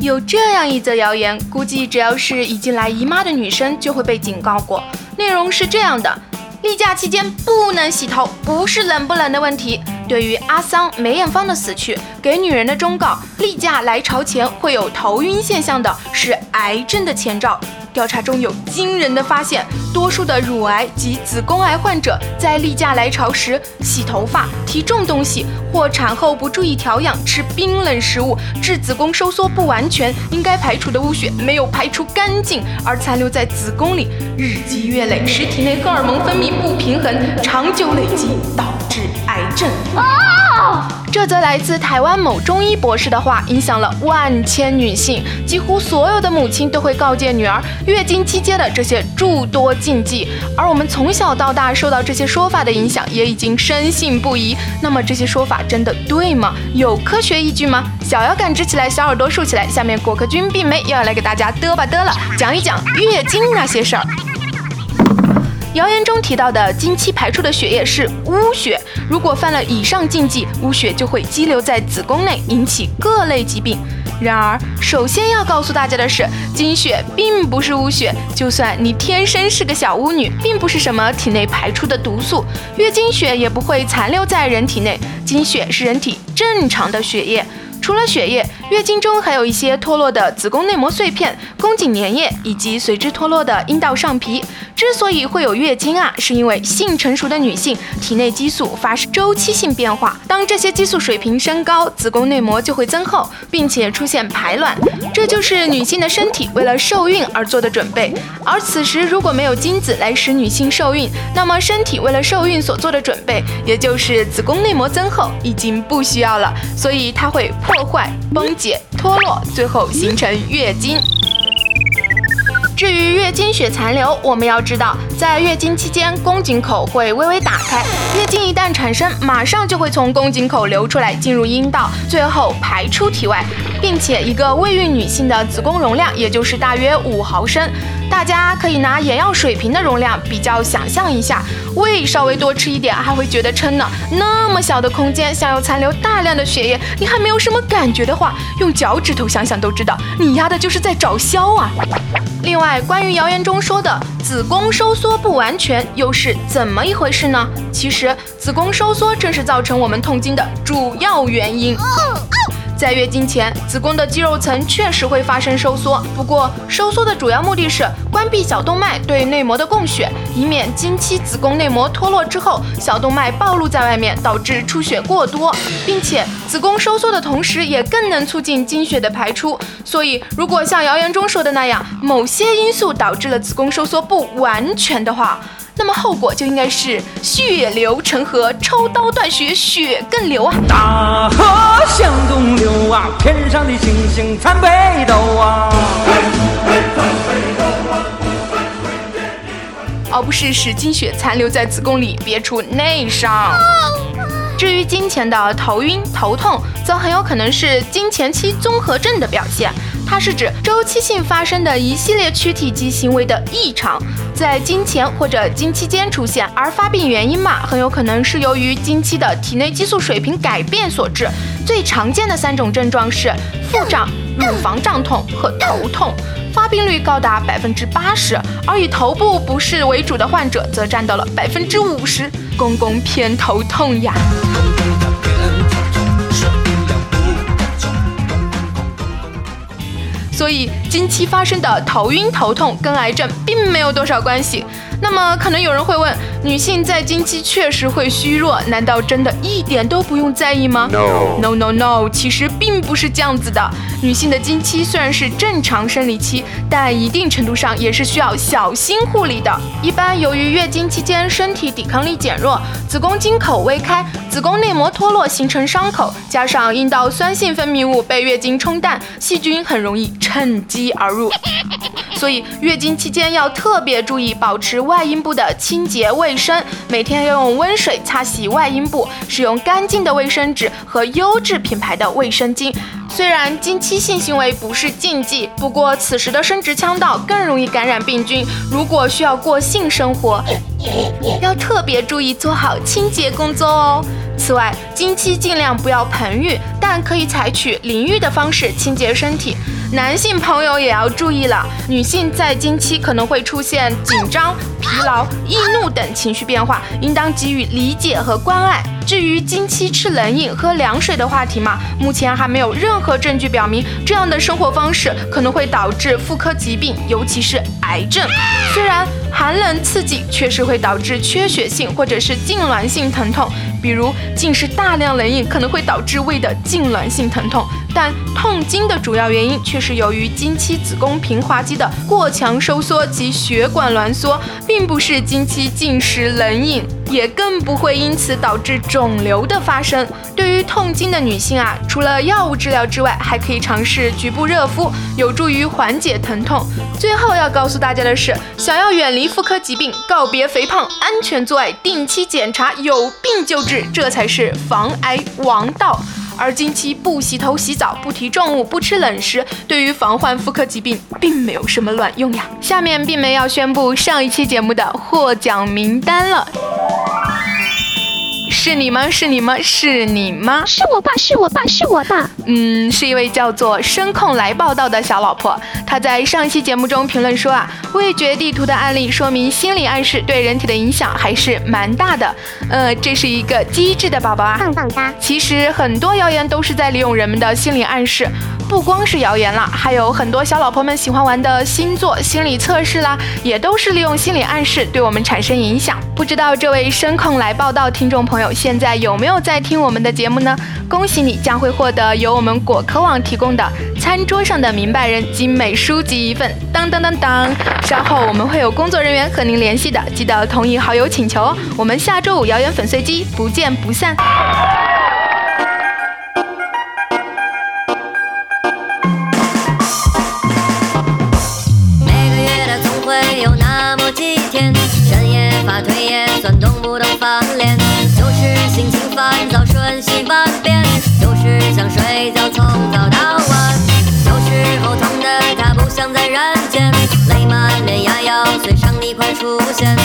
有这样一则谣言，估计只要是已经来姨妈的女生就会被警告过。内容是这样的：例假期间不能洗头，不是冷不冷的问题。对于阿桑梅艳芳的死去，给女人的忠告：例假来潮前会有头晕现象的，是癌症的前兆。调查中有惊人的发现，多数的乳癌及子宫癌患者在例假来潮时洗头发、提重东西，或产后不注意调养、吃冰冷食物，致子宫收缩不完全，应该排除的污血没有排除干净，而残留在子宫里，日积月累，使体内荷尔蒙分泌不平衡，长久累积导致癌症。这则来自台湾某中医博士的话，影响了万千女性。几乎所有的母亲都会告诫女儿月经期间的这些诸多禁忌，而我们从小到大受到这些说法的影响，也已经深信不疑。那么这些说法真的对吗？有科学依据吗？小腰感知起来，小耳朵竖起来。下面果壳君并没又要来给大家嘚吧嘚了，讲一讲月经那些事儿。谣言中提到的经期排出的血液是污血，如果犯了以上禁忌，污血就会积留在子宫内，引起各类疾病。然而，首先要告诉大家的是，经血并不是污血，就算你天生是个小巫女，并不是什么体内排出的毒素，月经血也不会残留在人体内。经血是人体正常的血液。除了血液，月经中还有一些脱落的子宫内膜碎片、宫颈粘液以及随之脱落的阴道上皮。之所以会有月经啊，是因为性成熟的女性体内激素发生周期性变化，当这些激素水平升高，子宫内膜就会增厚，并且出现排卵，这就是女性的身体为了受孕而做的准备。而此时如果没有精子来使女性受孕，那么身体为了受孕所做的准备，也就是子宫内膜增厚，已经不需要了，所以它会破坏、崩解、脱落，最后形成月经。至于月经血残留，我们要知道，在月经期间，宫颈口会微微打开，月经一旦产生，马上就会从宫颈口流出来，进入阴道，最后排出体外，并且一个未孕女性的子宫容量也就是大约五毫升。大家可以拿眼药水瓶的容量比较想象一下，胃稍微多吃一点还会觉得撑呢。那么小的空间，想要残留大量的血液，你还没有什么感觉的话，用脚趾头想想都知道，你压的就是在找消啊。另外，关于谣言中说的子宫收缩不完全，又是怎么一回事呢？其实，子宫收缩正是造成我们痛经的主要原因。在月经前，子宫的肌肉层确实会发生收缩，不过收缩的主要目的是关闭小动脉对内膜的供血，以免经期子宫内膜脱落之后，小动脉暴露在外面，导致出血过多，并且子宫收缩的同时，也更能促进经血的排出。所以，如果像谣言中说的那样，某些因素导致了子宫收缩不完全的话，那么后果就应该是血流成河，抽刀断血，血更流啊！大河向东，天上的星星参北斗啊，而不是使经血残留在子宫里，憋出内伤。至于经前的头晕、头痛，则很有可能是经前期综合症的表现。它是指周期性发生的一系列躯体及行为的异常，在经前或者经期间出现，而发病原因嘛，很有可能是由于经期的体内激素水平改变所致。最常见的三种症状是腹胀、乳房胀痛和头痛，发病率高达百分之八十，而以头部不适为主的患者则占到了百分之五十，公公偏头痛呀。所以，经期发生的头晕头痛跟癌症并没有多少关系。那么，可能有人会问，女性在经期确实会虚弱，难道真的一点都不用在意吗？No No No，No，其实并不是这样子的。女性的经期虽然是正常生理期，但一定程度上也是需要小心护理的。一般由于月经期间身体抵抗力减弱，子宫经口微开，子宫内膜脱落形成伤口，加上阴道酸性分泌物被月经冲淡，细菌很容易趁机而入。所以月经期间要特别注意保持。外阴部的清洁卫生，每天要用温水擦洗外阴部，使用干净的卫生纸和优质品牌的卫生巾。虽然经期性行为不是禁忌，不过此时的生殖腔道更容易感染病菌。如果需要过性生活，要特别注意做好清洁工作哦。此外，经期尽量不要盆浴，但可以采取淋浴的方式清洁身体。男性朋友也要注意了，女性在经期可能会出现紧张、疲劳、易怒等情绪变化，应当给予理解和关爱。至于经期吃冷饮、喝凉水的话题嘛，目前还没有任何证据表明这样的生活方式可能会导致妇科疾病，尤其是癌症。虽然寒冷刺激确实会导致缺血性或者是痉挛性疼痛，比如进食大量冷饮可能会导致胃的痉挛性疼痛。但痛经的主要原因却是由于经期子宫平滑肌的过强收缩及血管挛缩，并不是经期进食冷饮，也更不会因此导致肿瘤的发生。对于痛经的女性啊，除了药物治疗之外，还可以尝试局部热敷，有助于缓解疼痛。最后要告诉大家的是，想要远离妇科疾病，告别肥胖，安全做爱，定期检查，有病就治，这才是防癌王道。而经期不洗头、洗澡、不提重物、不吃冷食，对于防患妇科疾病并没有什么卵用呀。下面并没要宣布上一期节目的获奖名单了。是你吗？是你吗？是你吗？是我爸，是我爸，是我爸。嗯，是一位叫做声控来报道的小老婆。她在上期节目中评论说啊，味觉地图的案例说明心理暗示对人体的影响还是蛮大的。呃，这是一个机智的宝宝啊，棒棒哒。其实很多谣言都是在利用人们的心理暗示。不光是谣言了，还有很多小老婆们喜欢玩的星座心理测试啦，也都是利用心理暗示对我们产生影响。不知道这位声控来报道听众朋友现在有没有在听我们的节目呢？恭喜你将会获得由我们果壳网提供的《餐桌上的明白人》精美书籍一份。当当当当，稍后我们会有工作人员和您联系的，记得同意好友请求哦。我们下周五谣言粉碎机不见不散。不动翻脸，就是心情烦躁，瞬息万变，就是想睡觉从早到晚，有时候痛的他不想在人间，泪满脸牙咬碎上你快出现，